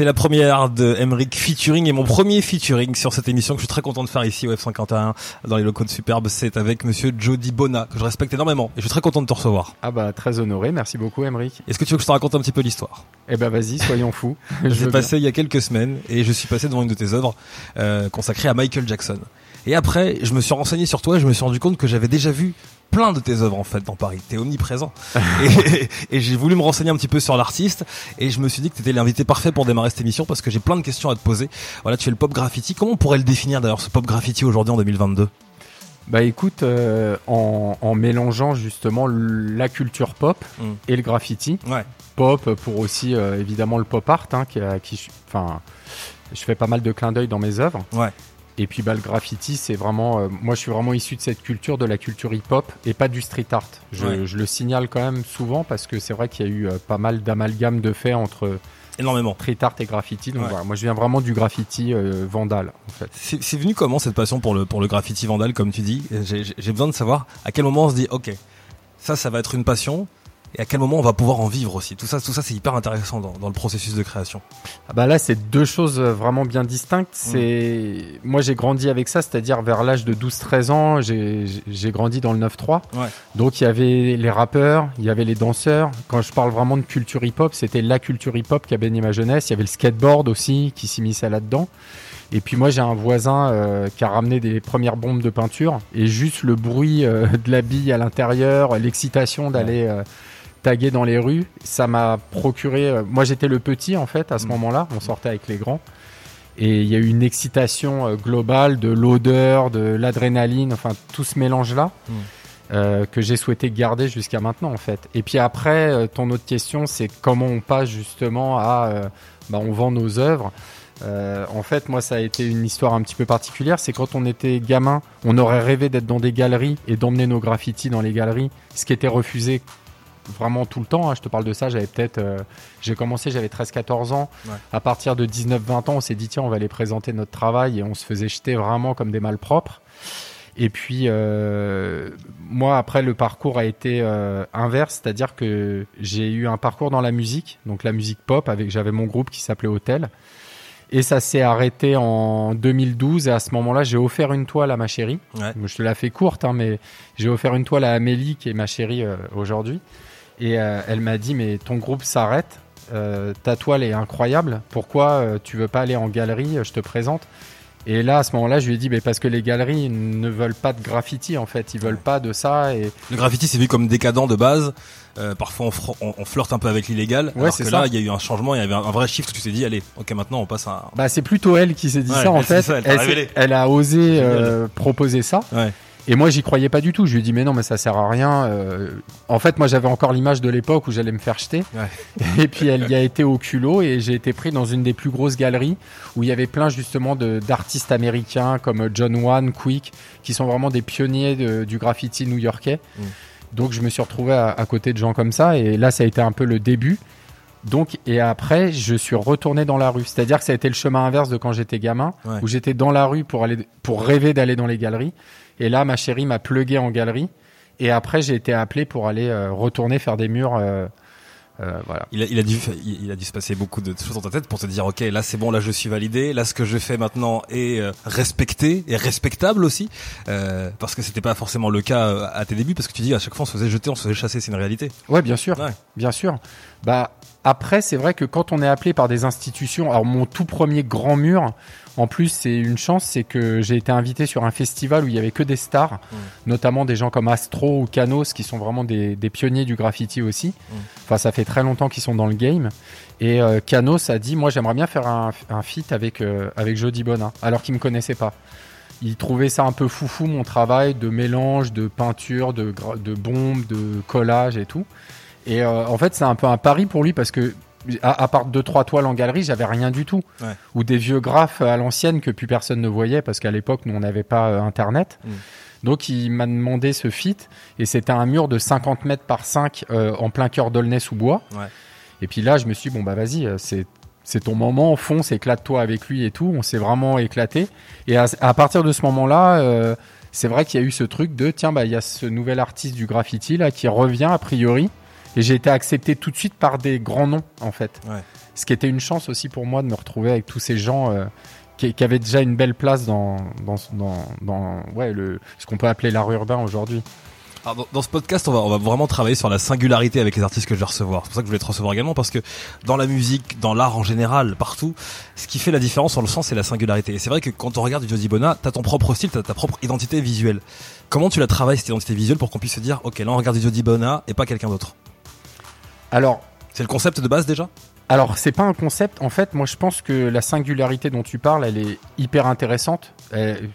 C'est la première de Emric featuring et mon premier featuring sur cette émission que je suis très content de faire ici au F51 dans les locaux de Superbe. C'est avec monsieur Jody Bona que je respecte énormément et je suis très content de te recevoir. Ah bah très honoré, merci beaucoup Emric. Est-ce que tu veux que je te raconte un petit peu l'histoire? Eh ben vas-y, soyons fous. J'ai passé il y a quelques semaines et je suis passé devant une de tes œuvres euh, consacrée à Michael Jackson. Et après, je me suis renseigné sur toi et je me suis rendu compte que j'avais déjà vu plein de tes œuvres en fait dans Paris. T'es omniprésent. et, et j'ai voulu me renseigner un petit peu sur l'artiste et je me suis dit que t'étais l'invité parfait pour démarrer cette émission parce que j'ai plein de questions à te poser. Voilà, tu fais le pop graffiti. Comment on pourrait le définir d'ailleurs ce pop graffiti aujourd'hui en 2022 bah écoute, euh, en, en, mélangeant justement la culture pop mm. et le graffiti. Ouais. Pop pour aussi euh, évidemment le pop art, hein, qui, qui, enfin, je fais pas mal de clins d'œil dans mes œuvres. Ouais. Et puis bah, le graffiti, c'est vraiment. Euh, moi, je suis vraiment issu de cette culture, de la culture hip-hop et pas du street art. Je, je, le signale quand même souvent parce que c'est vrai qu'il y a eu euh, pas mal d'amalgames de faits entre. Énormément. Street art et graffiti. Donc voilà, moi, je viens vraiment du graffiti euh, vandal, en fait. C'est venu comment cette passion pour le, pour le graffiti vandal, comme tu dis? J'ai besoin de savoir à quel moment on se dit, ok, ça, ça va être une passion et à quel moment on va pouvoir en vivre aussi? Tout ça, tout ça, c'est hyper intéressant dans, dans, le processus de création. Ah bah là, c'est deux choses vraiment bien distinctes. Mm. C'est moi, j'ai grandi avec ça, c'est-à-dire vers l'âge de 12-13 ans, j'ai grandi dans le 9-3. Ouais. Donc il y avait les rappeurs, il y avait les danseurs. Quand je parle vraiment de culture hip-hop, c'était la culture hip-hop qui a baigné ma jeunesse. Il y avait le skateboard aussi qui s'immisçait là-dedans. Et puis moi j'ai un voisin euh, qui a ramené des premières bombes de peinture et juste le bruit euh, de la bille à l'intérieur, l'excitation d'aller euh, taguer dans les rues, ça m'a procuré. Euh, moi, j'étais le petit en fait à ce mm. moment-là. On sortait avec les grands. Et il y a eu une excitation euh, globale de l'odeur, de l'adrénaline, enfin tout ce mélange-là mm. euh, que j'ai souhaité garder jusqu'à maintenant en fait. Et puis après, ton autre question, c'est comment on passe justement à, bah, on vend nos œuvres. en fait, moi, ça a été une histoire un petit peu particulière. C'est quand on était gamin, on aurait rêvé d'être dans des galeries et d'emmener nos graffitis dans les galeries, ce qui était refusé vraiment tout le temps. Hein. Je te parle de ça, j'avais peut-être. Euh, j'ai commencé, j'avais 13-14 ans. À partir de 19-20 ans, on s'est dit, tiens, on va aller présenter notre travail et on se faisait jeter vraiment comme des malpropres. Et puis, euh, moi, après, le parcours a été euh, inverse, c'est-à-dire que j'ai eu un parcours dans la musique, donc la musique pop, avec j'avais mon groupe qui s'appelait Hotel. Et ça s'est arrêté en 2012. Et à ce moment-là, j'ai offert une toile à ma chérie. Je te la fais courte, hein, mais j'ai offert une toile à Amélie, qui est ma chérie aujourd'hui. Et euh, elle m'a dit, mais ton groupe s'arrête, euh, ta toile est incroyable, pourquoi euh, tu veux pas aller en galerie, je te présente? Et là, à ce moment-là, je lui ai dit, mais parce que les galeries ne veulent pas de graffiti, en fait. Ils veulent pas de ça. Et... Le graffiti, c'est vu comme décadent de base. parfois, on, on, flirte un peu avec l'illégal. Ouais, c'est ça. là, il y a eu un changement, il y avait un, vrai shift. Tu t'es dit, allez, ok, maintenant, on passe à. Bah, c'est plutôt elle qui s'est dit ça, en fait. Ça, elle, elle, a osé proposer ça. Ouais. Et moi, j'y croyais pas du tout. Je lui ai dit, mais non, mais ça sert à rien. Euh, en fait, moi, j'avais encore l'image de l'époque où j'allais me faire jeter. Ouais. Et puis, elle y a été au culot et j'ai été pris dans une des plus grosses galeries où il y avait plein justement d'artistes américains comme John Wan, Quick, qui sont vraiment des pionniers de, du graffiti new-yorkais. Mm. Donc, je me suis retrouvé à, à, côté de gens comme ça. Et là, ça a été un peu le début. Donc, et après, je suis retourné dans la rue. C'est-à-dire que ça a été le chemin inverse de quand j'étais gamin, ouais. où j'étais dans la rue pour aller, pour rêver d'aller dans les galeries. Et là, ma chérie m'a plugué en galerie. Et après, j'ai été appelé pour aller euh, retourner faire des murs. Euh, euh, voilà. Il a, il a dû, il a dû se passer beaucoup de choses dans ta tête pour te dire, ok, là c'est bon, là je suis validé, là ce que je fais maintenant est euh, respecté et respectable aussi, euh, parce que c'était pas forcément le cas à tes débuts, parce que tu dis à chaque fois on se faisait jeter, on se faisait chasser, c'est une réalité. Ouais, bien sûr, Ouais. bien sûr. Bah après, c'est vrai que quand on est appelé par des institutions, alors mon tout premier grand mur, en plus, c'est une chance, c'est que j'ai été invité sur un festival où il y avait que des stars, Mm. notamment des gens comme Astro ou Canos, qui sont vraiment des, des pionniers du graffiti aussi. Mm. Enfin, ça fait très longtemps qu'ils sont dans le game. Et euh, Canos a dit, moi, j'aimerais bien faire un, un feat avec euh, avec Jody Bonin, alors qu'il me connaissait pas. Il trouvait ça un peu foufou mon travail de mélange, de peinture, de bombes, de collage et tout. Et euh, en fait, c'est un peu un pari pour lui parce que à, à part deux trois toiles en galerie, j'avais rien du tout. Ouais. Ou des vieux graphes à l'ancienne que plus personne ne voyait parce qu'à l'époque nous on n'avait pas euh, internet. Mm. Donc il m'a demandé ce fit et c'était un mur de 50 mètres par 5 euh, en plein cœur d'Aulnay sous bois. Ouais. Et puis là je me suis dit, bon bah vas-y, euh, c'est c'est ton moment, fonce, éclate-toi avec lui et tout. On s'est vraiment éclaté. Et à, à partir de ce moment-là, euh, c'est vrai qu'il y a eu ce truc de tiens bah il y a ce nouvel artiste du graffiti là qui revient a priori et j'ai été accepté tout de suite par des grands noms en fait. Ouais. ce qui était une chance aussi pour moi de me retrouver avec tous ces gens euh, qui, qui avaient déjà une belle place dans, dans, dans, dans ouais, le, ce qu'on peut appeler l'art urbain aujourd'hui. Alors, dans, ce podcast, on va, on va vraiment travailler sur la singularité avec les artistes que je vais recevoir. C'est pour ça que je voulais te recevoir également, parce que dans la musique, dans l'art en général, partout, ce qui fait la différence, on le sent, c'est la singularité. Et c'est vrai que quand on regarde du Jody Bona, t'as ton propre style, t'as ta propre identité visuelle. Comment tu la travailles, cette identité visuelle, pour qu'on puisse se dire, ok, là on regarde du Jody Bona et pas quelqu'un d'autre? Alors, C'est le concept de base déjà? Alors, c'est pas un concept. En fait, moi, je pense que la singularité dont tu parles, elle est hyper intéressante. Elle-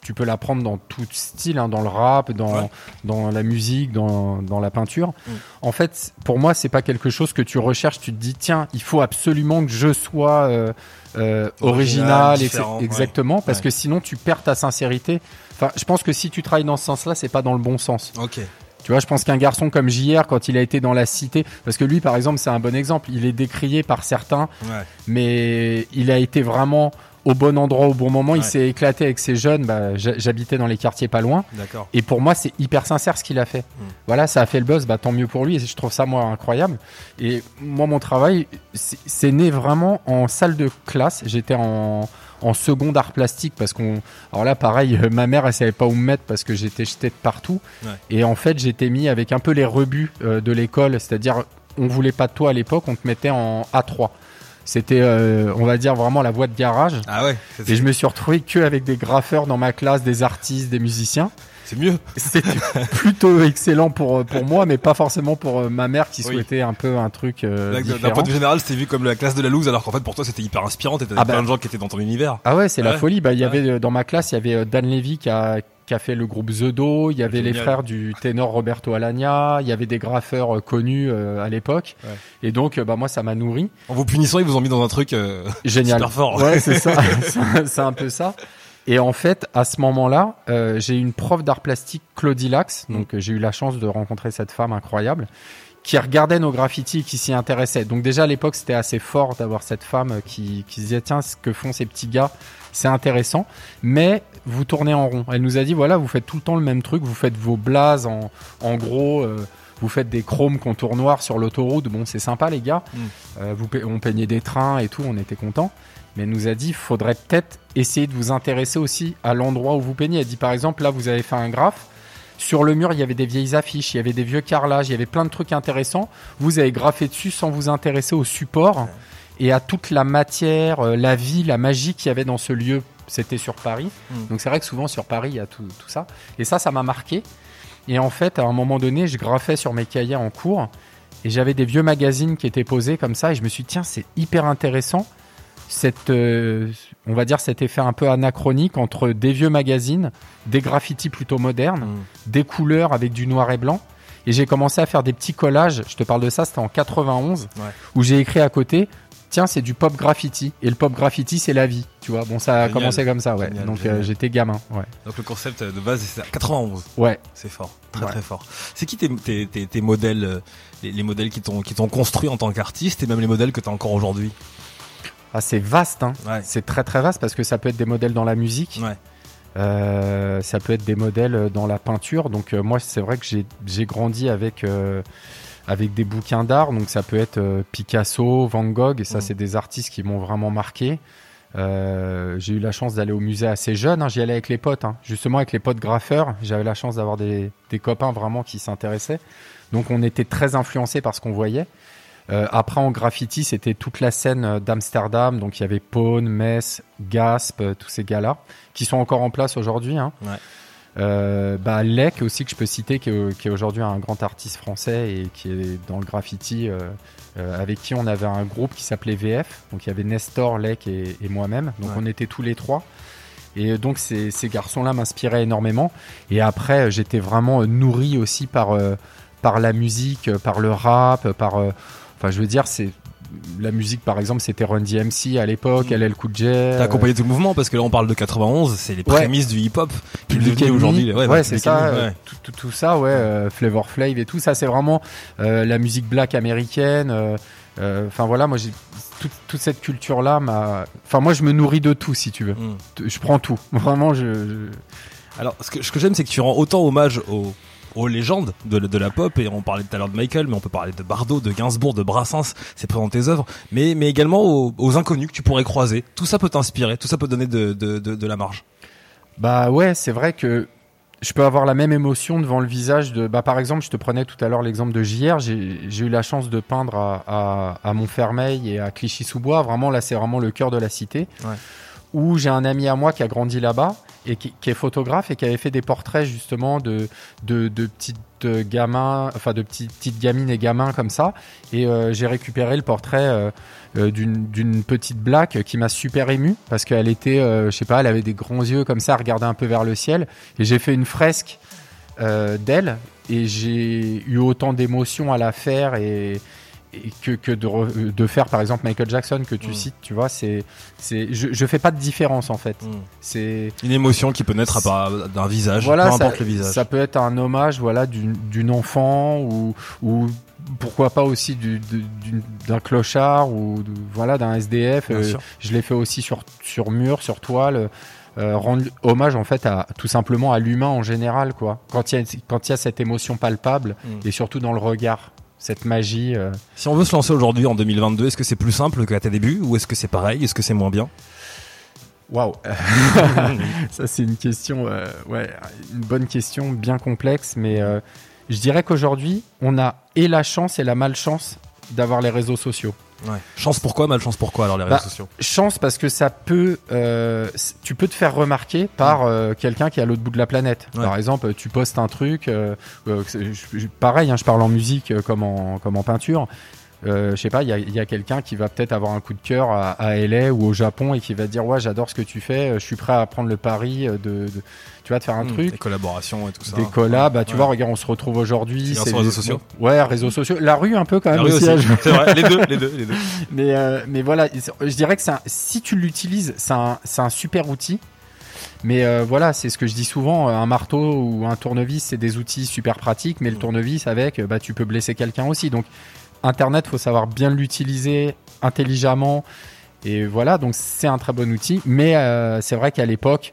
tu peux la prendre dans tout style, hein, dans le rap, dans, Ouais. dans la musique, dans, dans la peinture. Mm. En fait, pour moi, c'est pas quelque chose que tu recherches. Tu te dis, tiens, il faut absolument que je sois euh, euh, Original, exactement, parce Ouais. que sinon, tu perds ta sincérité. Enfin, je pense que si tu travailles dans ce sens-là, c'est pas dans le bon sens. Ok. Tu vois, je pense qu'un garçon comme JR, quand il a été dans la cité, parce que lui, par exemple, c'est un bon exemple. Il est décrié par certains, Ouais. mais il a été vraiment au bon endroit au bon moment. Il s'est éclaté avec ses jeunes. Bah, j'ha- J'habitais dans les quartiers pas loin. Et pour moi, c'est hyper sincère ce qu'il a fait. Mm. Voilà, ça a fait le buzz, bah, tant mieux pour lui. Et je trouve ça, moi, incroyable. Et moi, mon travail, c'est né vraiment en salle de classe. J'étais en, en seconde art plastique parce qu'on. Alors là, pareil, euh, ma mère, elle savait pas où me mettre parce que j'étais jeté de partout. Ouais. Et en fait, j'étais mis avec un peu les rebuts euh, de l'école. C'est-à-dire, on voulait pas de toi à l'époque, on te mettait en A3. C'était, euh, on va dire, vraiment la voie de garage. Ah ouais. Et je me suis retrouvé que avec des graffeurs dans ma classe, des artistes, des musiciens. C'est mieux. C'était plutôt excellent pour, pour moi, mais pas forcément pour euh, ma mère qui Oui. souhaitait un peu un truc euh, D'un- point de vue général, c'était vu comme la classe de la loose, alors qu'en fait pour toi c'était hyper inspirant, t'étais Ah plein bah. de gens qui étaient dans ton univers. Ah ouais, c'est la Ouais. folie. Bah, il y avait euh, dans ma classe, il y avait euh, Dan Levy qui a, qui a fait le groupe The Do, il y avait les frères du ténor Roberto Alagna, il y avait des graffeurs euh, connus euh, à l'époque. Ouais. Et donc, euh, bah, moi, ça m'a nourri. En vous punissant, ils vous ont mis dans un truc euh, Génial. super fort. Ouais, c'est ça. C'est- c'est un peu ça. Et en fait, à ce moment-là, euh, j'ai eu une prof d'art plastique, Claudie Lax. Donc, euh, j'ai eu la chance de rencontrer cette femme incroyable qui regardait nos graffitis et qui s'y intéressait. Donc déjà à l'époque, c'était assez fort d'avoir cette femme euh, qui, qui se disait tiens, ce que font ces petits gars, c'est intéressant, mais vous tournez en rond. Elle nous a dit voilà, vous faites tout le temps le même truc, vous faites vos blazes en, en gros. euh, vous faites des chromes contours noirs sur l'autoroute, bon c'est sympa les gars. Mm. Vous, on peignait des trains et tout, on était contents. Mais elle nous a dit, faudrait peut-être essayer de vous intéresser aussi à l'endroit où vous peignez. Elle dit par exemple, là vous avez fait un graphe. Sur le mur, il y avait des vieilles affiches, il y avait des vieux carrelages, il y avait plein de trucs intéressants. Vous avez graffé dessus sans vous intéresser au support et à toute la matière, euh, la vie, la magie qu'il y avait dans ce lieu. C'était sur Paris. Mm. Donc c'est vrai que souvent sur Paris, il y a tout, tout ça. Et ça, ça m'a marqué. Et en fait, à un moment donné, je graffais sur mes cahiers en cours et j'avais des vieux magazines qui étaient posés comme ça et je me suis dit, tiens, c'est hyper intéressant cette, euh, on va dire cet effet un peu anachronique entre des vieux magazines, des graffitis plutôt modernes, Mm. des couleurs avec du noir et blanc. Et j'ai commencé à faire des petits collages. Je te parle de ça, c'était en 91, Ouais. où j'ai écrit à côté. Tiens, c'est du pop graffiti. Et le pop graffiti, c'est la vie. Tu vois, bon, ça a Génial. commencé comme ça, ouais. Génial, Donc, euh, j'étais gamin, ouais. Donc le concept de base c'est ça. 91. Ouais. C'est fort, très Ouais. très fort. C'est qui tes, tes, tes, tes modèles, euh, les, les modèles qui t'ont qui t'ont construit en tant qu'artiste et même les modèles que t'as encore aujourd'hui? Ah, c'est vaste, hein. Ouais. C'est très très vaste parce que ça peut être des modèles dans la musique. Ouais. Euh, ça peut être des modèles euh, dans la peinture. Donc euh, moi, c'est vrai que j'ai j'ai grandi avec euh, avec des bouquins d'art. Donc ça peut être euh, Picasso, Van Gogh. Et ça, Mm. c'est des artistes qui m'ont vraiment marqué. Euh, j'ai eu la chance d'aller au musée assez jeune. hein. J'y allais avec les potes, hein. justement avec les potes graffeurs. J'avais la chance d'avoir des, des copains vraiment qui s'intéressaient. Donc on était très influencés par ce qu'on voyait. Euh, après en graffiti, c'était toute la scène euh, d'Amsterdam. Donc il y avait Pone, Metz, Gasp, euh, tous ces gars-là qui sont encore en place aujourd'hui. Hein. Ouais. Euh, bah, Lec aussi que je peux citer, qui est, est aujourd'hui un grand artiste français et qui est dans le graffiti, euh, euh, avec qui on avait un groupe qui s'appelait VF. Donc il y avait Nestor, Lec et, et moi-même. Donc Ouais. on était tous les trois. Et donc ces, ces garçons-là m'inspiraient énormément. Et après, j'étais vraiment nourri aussi par, par la musique, par le rap, par... Enfin, je veux dire, c'est... La musique, par exemple, c'était Run DMC à l'époque, Mm. LL Cool J. T'as accompagné tout le mouvement parce que là on parle de 91, c'est les Ouais. prémices du hip-hop qui Enemy. aujourd'hui. Ouais, bah, c'est ça. Euh, ouais. Tout, tout- tout ça, ouais. euh, Flavor Flav et tout ça, c'est vraiment euh, la musique black américaine. euh, euh, Enfin voilà, moi j'ai toute, toute cette culture là. m'a- Enfin moi je me nourris de tout si tu veux. Mm. Je prends tout. Vraiment je. je- Alors, ce que, ce que j'aime, c'est que tu rends autant hommage aux, aux légendes de, de la pop et on parlait tout à l'heure de Michael, mais on peut parler de Bardot, de Gainsbourg, de Brassens, c'est présent tes œuvres, mais mais également aux, aux, inconnus que tu pourrais croiser. Tout ça peut t'inspirer, tout ça peut donner de, de, de, de la marge. Bah ouais, c'est vrai que je peux avoir la même émotion devant le visage de. Bah, par exemple, je te prenais tout à l'heure l'exemple de JR. J'ai eu la chance de peindre à, à, à Montfermeil et à Clichy-sous-Bois. Vraiment, là, c'est vraiment le cœur de la cité. Ouais. Où j'ai un ami à moi qui a grandi là-bas et qui, est photographe et qui avait fait des portraits justement de, de, de petites gamins, enfin de petites, gamines et gamins comme ça. Et euh, j'ai récupéré le portrait. Euh, euh, d'une petite blague qui m'a super ému parce qu'elle était, euh, je sais pas, elle avait des grands yeux comme ça, regardait un peu vers le ciel. Et j'ai fait une fresque euh, d'elle et j'ai eu autant d'émotions à la faire et que, que de, re, de, faire par exemple Michael Jackson que tu mmh. cites, tu vois, c'est, c'est, je, je fais pas de différence en fait. Mmh. C'est une émotion qui peut naître d'un visage, voilà, peu importe ça, le visage. Ça peut être un hommage, voilà, d'une enfant ou, ou pourquoi pas aussi d'un clochard ou de, voilà d'un SDF. Euh, je l'ai fait aussi sur sur mur, sur toile. Euh, rendre hommage en fait à tout simplement à l'humain en général quoi. Quand il y a quand il y a cette émotion palpable mm. et surtout dans le regard, cette magie. Euh... Si on veut se lancer aujourd'hui en 2022, est-ce que c'est plus simple qu'à tes débuts ou est-ce que c'est pareil? Est-ce que c'est moins bien? Waouh, ça c'est une question, euh, ouais, une bonne question, bien complexe, mais euh, je dirais qu'aujourd'hui, on a et la chance et la malchance d'avoir les réseaux sociaux. Ouais. Chance pourquoi, malchance pourquoi alors les réseaux bah, sociaux Chance parce que ça peut, euh, tu peux te faire remarquer par euh, quelqu'un qui est à l'autre bout de la planète. Ouais. Par exemple, tu postes un truc, euh, je, pareil, hein, je parle en musique comme en comme en peinture. Euh, je sais pas, il y a, quelqu'un qui va peut-être avoir un coup de cœur à, à, LA ou au Japon et qui va dire ouais j'adore ce que tu fais, je suis prêt à prendre le pari de, de tu vois de faire un mmh, truc. Des collaborations et tout ça. Des collabs, bah tu ouais. vois regarde on se retrouve aujourd'hui. C'est réseaux sociaux. Ouais réseaux sociaux, la rue un peu quand même aussi. aussi. C'est vrai, les deux, les deux, les deux. Mais euh, mais voilà, je dirais que un, si tu l'utilises, c'est un super outil. Mais euh, voilà, c'est ce que je dis souvent, un marteau ou un tournevis, c'est des outils super pratiques, mais le tournevis avec, bah tu peux blesser quelqu'un aussi. Donc Internet, faut savoir bien l'utiliser intelligemment. Et voilà, donc c'est un très bon outil. Mais euh, c'est vrai qu'à l'époque,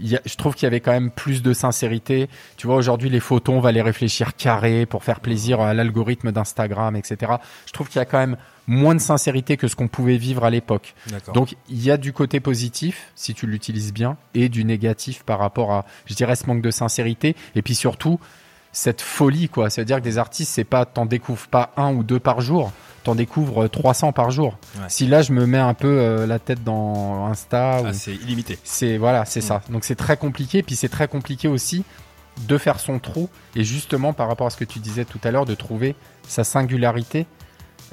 a, je trouve qu'il y avait quand même plus de sincérité. Tu vois, aujourd'hui, les photos, on va les réfléchir carrés pour faire plaisir à l'algorithme d'Instagram, etc. Je trouve qu'il y a quand même moins de sincérité que ce qu'on pouvait vivre à l'époque. Donc, il y a du côté positif, si tu l'utilises bien, et du négatif par rapport à, je dirais, ce manque de sincérité. Et puis surtout, cette folie, quoi. C'est-à-dire que des artistes, c'est pas, t'en découvres pas un ou deux par jour, t'en découvres 300 par jour. Ouais. Si là, je me mets un peu euh, la tête dans Insta. Ah, c'est illimité. C'est, voilà, c'est Mm. ça. Donc c'est très compliqué. Puis c'est très compliqué aussi de faire son trou. Et justement, par rapport à ce que tu disais tout à l'heure, de trouver sa singularité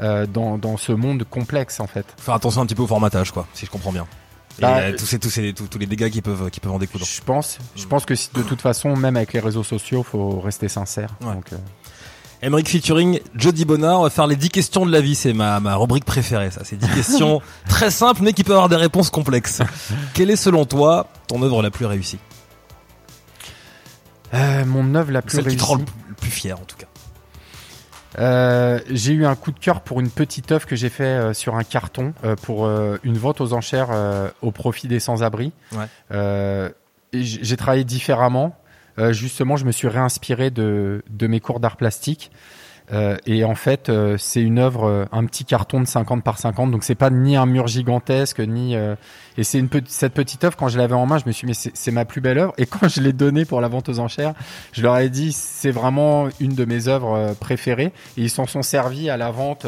euh, dans, dans ce monde complexe, en fait. Faire attention un petit peu au formatage, quoi, si je comprends bien. Et Bah, euh, tous, ces, tous, ces, tous, tous les dégâts qui peuvent, qui peuvent en découdre. Je pense, je pense que si- de toute façon, même avec les réseaux sociaux, faut rester sincère. Ouais. Donc, euh, Emmerich featuring Jody Bonnard, on va faire les 10 questions de la vie, c'est ma, ma rubrique préférée ça. C'est 10 questions très simples mais qui peuvent avoir des réponses complexes. Quelle est selon toi ton œuvre la plus réussie? Euh, mon œuvre la plus Celle qui te rend réussie. le plus fier en tout cas. Euh, j'ai eu un coup de cœur pour une petite œuvre que j'ai fait euh, sur un carton euh, pour euh, une vente aux enchères euh, au profit des sans-abri. Ouais. Euh, j'ai travaillé différemment. Euh, justement, je me suis réinspiré de, de mes cours d'art plastique. Euh, et en fait, euh, c'est une œuvre, euh, un petit carton de 50 par 50. Donc c'est pas ni un mur gigantesque, ni. euh, et c'est une pe- cette petite œuvre quand je l'avais en main, je me suis dit mais c'est ma plus belle œuvre. Et quand je l'ai donnée pour la vente aux enchères, je leur ai dit c'est vraiment une de mes œuvres préférées. Et ils s'en sont servis à la vente.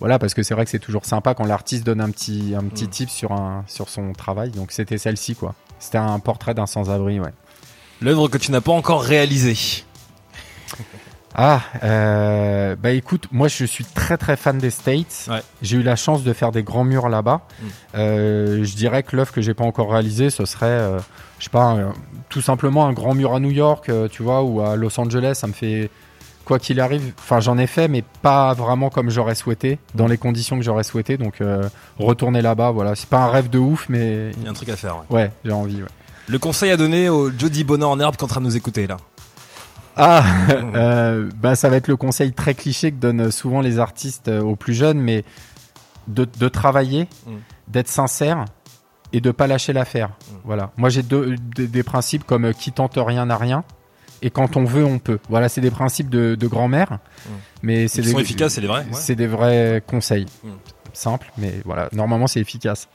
voilà, parce que c'est vrai que c'est toujours sympa quand l'artiste donne un petit un petit Mm. tip sur un sur son travail. Donc c'était celle-ci quoi. C'était un portrait d'un sans-abri, ouais. L'œuvre que tu n'as pas encore réalisée. Ah, euh, bah écoute, moi je suis très très fan des States. Ouais. J'ai eu la chance de faire des grands murs là-bas. Mm. Euh, je dirais que l'œuvre que j'ai pas encore réalisée, ce serait, euh, je sais pas, un- tout simplement un grand mur à New York, euh, tu vois, ou à Los Angeles. Ça me fait, quoi qu'il arrive, enfin j'en ai fait, mais pas vraiment comme j'aurais souhaité, dans les conditions que j'aurais souhaité. Donc euh, retourner là-bas, voilà, c'est pas un rêve de ouf, mais Il y a un truc à faire. ouais. ouais, j'ai envie. Ouais. Le conseil à donner au Jody Bonnard en herbe qui est en train de nous écouter là. Ah, euh, bah ça va être le conseil très cliché que donnent souvent les artistes euh, aux plus jeunes, mais de, de travailler, Mm. d'être sincère et de pas lâcher l'affaire. Mm. Voilà. Moi j'ai deux, des, des principes comme euh, qui tente rien n'a rien et quand on veut, on peut. Voilà, c'est des principes de, de grand-mère, mais c'est Ils des sont efficaces, c'est les vrais. ouais. c'est des vrais conseils. Mm. Simples, mais voilà, normalement c'est efficace.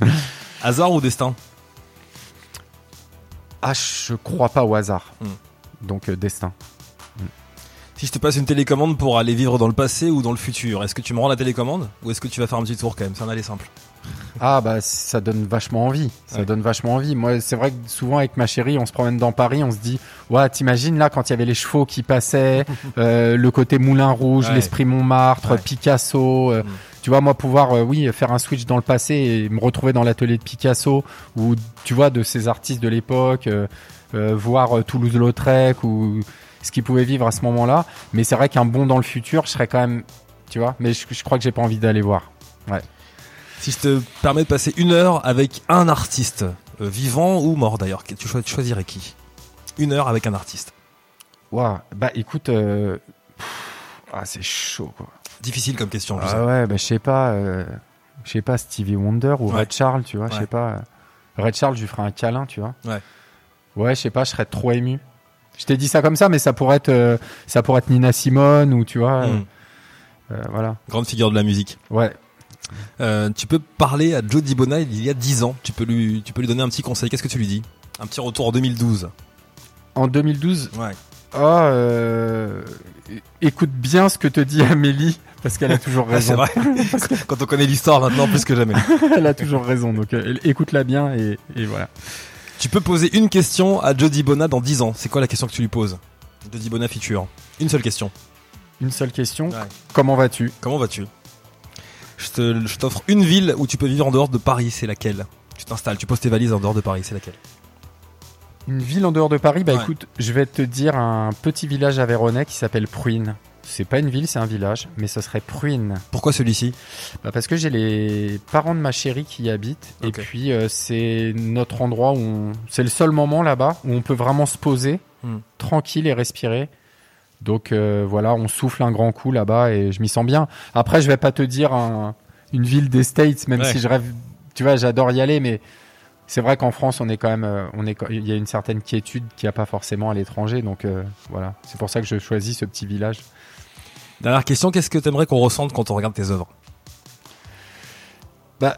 Hasard ou destin? Ah, je crois pas au hasard. Mm. Donc euh, destin. Si je te passe une télécommande pour aller vivre dans le passé ou dans le futur, est-ce que tu me rends la télécommande ou est-ce que tu vas faire un petit tour quand même? C'est un aller simple. Ah bah ça donne vachement envie. Ça Ouais. donne vachement envie. Moi, c'est vrai que souvent avec ma chérie, on se promène dans Paris, on se dit, ouais, t'imagines là quand il y avait les chevaux qui passaient, euh, le côté Moulin Rouge, Ouais. l'esprit Montmartre, Ouais. Picasso. euh, Mm. Tu vois, moi pouvoir, euh, oui, faire un switch dans le passé et me retrouver dans l'atelier de Picasso ou tu vois de ces artistes de l'époque, euh, voir euh, Toulouse-Lautrec ou ce qu'ils pouvaient vivre à ce moment-là. Mais c'est vrai qu'un bond dans le futur, je serais quand même, tu vois. Mais je, je crois que j'ai pas envie d'aller voir. Si je te permets de passer une heure avec un artiste, euh, vivant ou mort d'ailleurs, tu, choi- tu choisirais qui? Une heure avec un artiste. Waouh, bah écoute, euh, ah c'est chaud quoi. Difficile comme question, je sais. Ah ouais, bah je sais pas, euh, je sais pas Stevie Wonder ou Ouais. Red Charles, tu vois, je Ouais. sais pas. Red Charles, je lui ferai un câlin, tu vois. Ouais. Ouais, je sais pas, je serais trop ému. Je t'ai dit ça comme ça, mais ça pourrait être, euh, ça pourrait être Nina Simone ou tu vois, Hmm. euh, euh, voilà. Grande figure de la musique. Ouais. Euh, tu peux parler à Joe Dibona il y a 10 ans. Tu peux lui, tu peux lui donner un petit conseil. Qu'est-ce que tu lui dis? Un petit retour en 2012. En 2012, Ouais. euh, écoute bien ce que te dit Amélie, parce qu'elle a toujours Ah, c'est raison. vrai. Quand on connaît l'histoire maintenant plus que jamais. elle a toujours raison, donc euh, écoute-la bien et, et voilà. Tu peux poser une question à Joe Dibona dans 10 ans. C'est quoi la question que tu lui poses? Joe Dibona feature. Une seule question. Une seule question, Ouais. comment vas-tu? Comment vas-tu? Je t'offre une ville où tu peux vivre en dehors de Paris. C'est laquelle? Tu t'installes, tu poses tes valises en dehors de Paris. C'est laquelle? Une ville en dehors de Paris, bah Ouais. écoute, je vais te dire un petit village aveyronais qui s'appelle Pruine. C'est pas une ville, c'est un village, mais ce serait Pruine. Pourquoi celui-ci Bah parce que j'ai les parents de ma chérie qui y habitent, et puis euh, c'est notre endroit où on... c'est le seul moment là-bas où on peut vraiment se poser, Hmm. tranquille et respirer. Donc euh, voilà, on souffle un grand coup là-bas et je m'y sens bien. Après, je vais pas te dire un- une ville des States, même Ouais. si je rêve. Tu vois, j'adore y aller, mais c'est vrai qu'en France, on est quand même, euh, on est, il y a une certaine quiétude qu'il n'y a pas forcément à l'étranger. Donc euh, voilà, c'est pour ça que je choisis ce petit village. Dernière question, qu'est-ce que tu aimerais qu'on ressente quand on regarde tes œuvres Bah,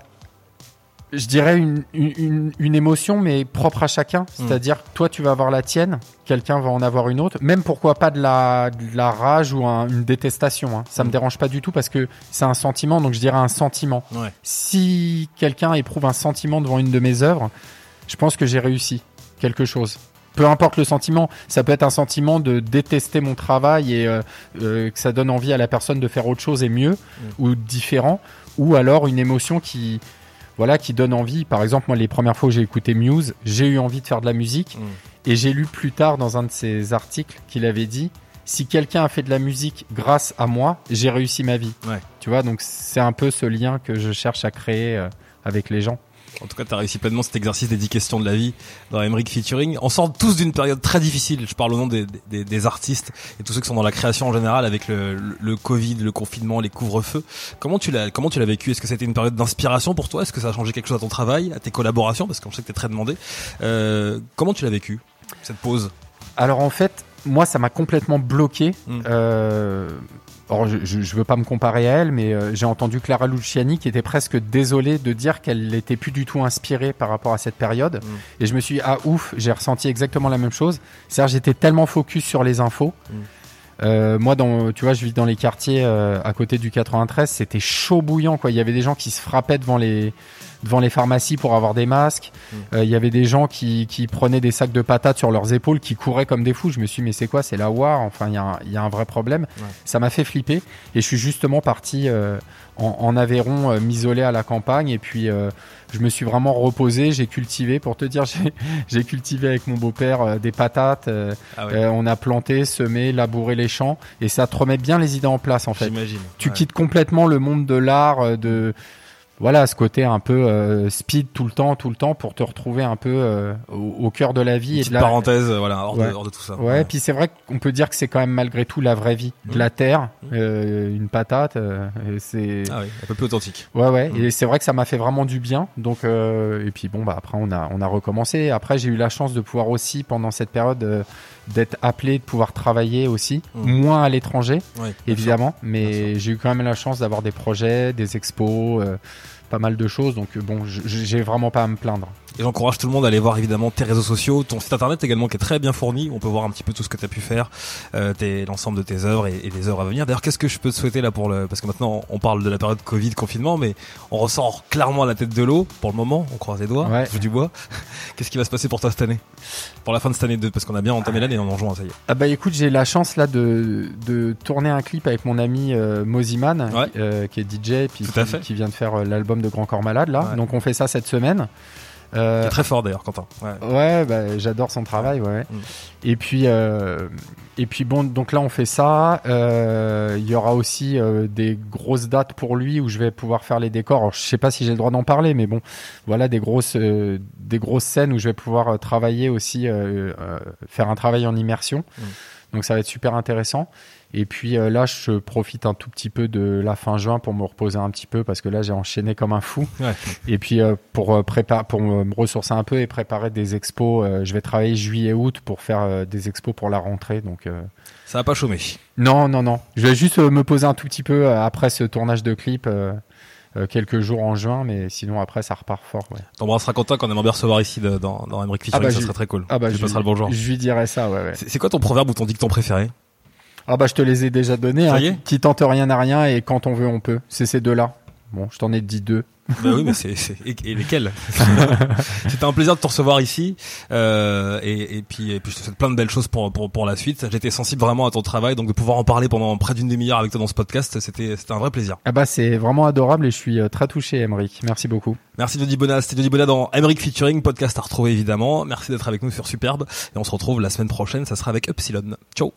je dirais une, une, émotion, mais propre à chacun. C'est-à-dire, toi, tu vas avoir la tienne, quelqu'un va en avoir une autre. Même pourquoi pas de la, de la rage ou un- une détestation. Hein. Ça me Mm. dérange pas du tout parce que c'est un sentiment, donc je dirais un sentiment. Ouais. Si quelqu'un éprouve un sentiment devant une de mes œuvres, je pense que j'ai réussi quelque chose. Peu importe le sentiment, ça peut être un sentiment de détester mon travail et euh, euh, que ça donne envie à la personne de faire autre chose et mieux ou différent, ou alors une émotion qui, voilà, qui donne envie. Par exemple, moi, les premières fois où j'ai écouté Muse, j'ai eu envie de faire de la musique Mm. et j'ai lu plus tard dans un de ses articles qu'il avait dit si quelqu'un a fait de la musique grâce à moi, j'ai réussi ma vie. Ouais. Tu vois, donc c'est un peu ce lien que je cherche à créer euh, avec les gens. En tout cas, tu as réussi pleinement cet exercice des 10 questions de la vie dans Emmerich Featuring. On sort tous d'une période très difficile. Je parle au nom des, des, des artistes et tous ceux qui sont dans la création en général avec le, le, le Covid, le confinement, les couvre-feux. Comment tu l'as, comment tu l'as vécu? Est-ce que c'était une période d'inspiration pour toi? Est-ce que ça a changé quelque chose à ton travail, à tes collaborations? Parce qu'on sait que tu es très demandé. Euh, comment tu l'as vécu, cette pause? Alors en fait, moi, ça m'a complètement bloqué. Mm. Euh, alors, je, je veux pas me comparer à elle, mais euh, j'ai entendu Clara Luciani qui était presque désolée de dire qu'elle n'était plus du tout inspirée par rapport à cette période. Mm. Et je me suis dit, ah ouf, j'ai ressenti exactement la même chose. C'est-à-dire, j'étais tellement focus sur les infos. Mm. Euh, moi, dans, tu vois, je vis dans les quartiers euh, à côté du 93. C'était chaud bouillant, quoi. Il y avait des gens qui se frappaient devant les devant les pharmacies pour avoir des masques. Mm. Euh, il y avait des gens qui, qui prenaient des sacs de patates sur leurs épaules, qui couraient comme des fous. Je me suis dit, mais c'est quoi? C'est la war? Enfin, il y, a un- il y a un vrai problème. Ouais. Ça m'a fait flipper. Et je suis justement parti euh, en, en Aveyron, euh, m'isoler à la campagne. Et puis, euh, je me suis vraiment reposé. J'ai cultivé. Pour te dire, j'ai cultivé avec mon beau-père euh, des patates. euh, Ah on a planté, semé, labouré les champs. Et ça te remet bien les idées en place, en fait. J'imagine. Tu Ouais. quittes complètement le monde de l'art, de voilà ce côté un peu euh, speed tout le temps, tout le temps, pour te retrouver un peu euh, au, au cœur de la vie Une et petite de la. parenthèse, voilà, hors, Ouais. de, hors de tout ça. Ouais, puis c'est vrai qu'on peut dire que c'est quand même malgré tout la vraie vie, de la terre, Mhm. euh, une patate, euh, c'est Ah oui, un peu plus authentique. ouais ouais, Mhm. et c'est vrai que ça m'a fait vraiment du bien. Donc euh, et puis bon bah après on a on a recommencé. Après j'ai eu la chance de pouvoir aussi pendant cette période euh, d'être appelé, de pouvoir travailler aussi, Mm. moins à l'étranger, évidemment, mais j'ai eu quand même la chance d'avoir des projets, des expos, euh, pas mal de choses, donc euh, bon, j'ai vraiment pas à me plaindre. Et j'encourage tout le monde à aller voir évidemment tes réseaux sociaux, ton site internet également qui est très bien fourni. On peut voir un petit peu tout ce que tu as pu faire, euh, l'ensemble de tes œuvres et, et des œuvres à venir. D'ailleurs, qu'est-ce que je peux te souhaiter là pour le parce que maintenant on parle de la période Covid, confinement, mais on ressort clairement la tête de l'eau pour le moment. On croise les doigts, Ouais. fous du bois. qu'est-ce qui va se passer pour toi cette année? Pour la fin de cette année, de, parce qu'on a bien entamé l'année en en juin, ça y est. Ah bah écoute, j'ai la chance là de, de tourner un clip avec mon ami euh, Moziman, Ouais. euh, qui est DJ, puis à qui, vient de faire euh, l'album de Grand Corps Malade là. Ouais. Donc on fait ça cette semaine. Euh, très fort d'ailleurs, Quentin. Ouais. Ouais, bah, j'adore son travail, ouais. ouais. Mm. Et puis, euh, et puis bon, donc là on fait ça. Euh, Il y aura aussi euh, des grosses dates pour lui où je vais pouvoir faire les décors. Alors, je sais pas si j'ai le droit d'en parler, mais bon, voilà des grosses, euh, des grosses scènes où je vais pouvoir travailler aussi, euh, euh, faire un travail en immersion. Mm. Donc ça va être super intéressant. Et puis euh, là, je profite un tout petit peu de la fin juin pour me reposer un petit peu parce que là j'ai enchaîné comme un fou. Ouais. Et puis euh, pour euh, préparer, pour me ressourcer un peu et préparer des expos, euh, je vais travailler juillet-août pour faire des expos pour la rentrée. Donc euh, Ça va pas chômer. non, non, non. Je vais juste me poser un tout petit peu après ce tournage de clip. Euh, quelques jours en juin, mais sinon après ça repart fort. Ouais. T'embrasseras Quentin quand on aimerait bien recevoir ici de- dans, dans Emmerich Featuring, Ah bah, ça serait très cool. Ah bah tu je, passeras le bonjour. je lui dirai ça, ouais, ouais. C'est quoi ton proverbe ou ton dicton préféré? Ah bah je te les ai déjà donnés. Hein, qui, qui tente rien à rien et quand on veut on peut. C'est ces deux-là. Bon, je t'en ai dit deux. Bah oui, mais c'est c'est- et, et lesquels? C'était un plaisir de te recevoir ici, euh, et, et puis et puis je te souhaite plein de belles choses pour pour pour la suite. J'étais sensible vraiment à ton travail, donc de pouvoir en parler pendant près d'une demi-heure avec toi dans ce podcast, c'était c'était un vrai plaisir. Ah bah c'est vraiment adorable et je suis euh, très touché, Emeric. Merci beaucoup. Merci Dodi Bona, c'était Dodi Bona dans Emeric Featuring, podcast à retrouver évidemment. Merci d'être avec nous sur Superbe, et on se retrouve la semaine prochaine, ça sera avec Epsilon. Ciao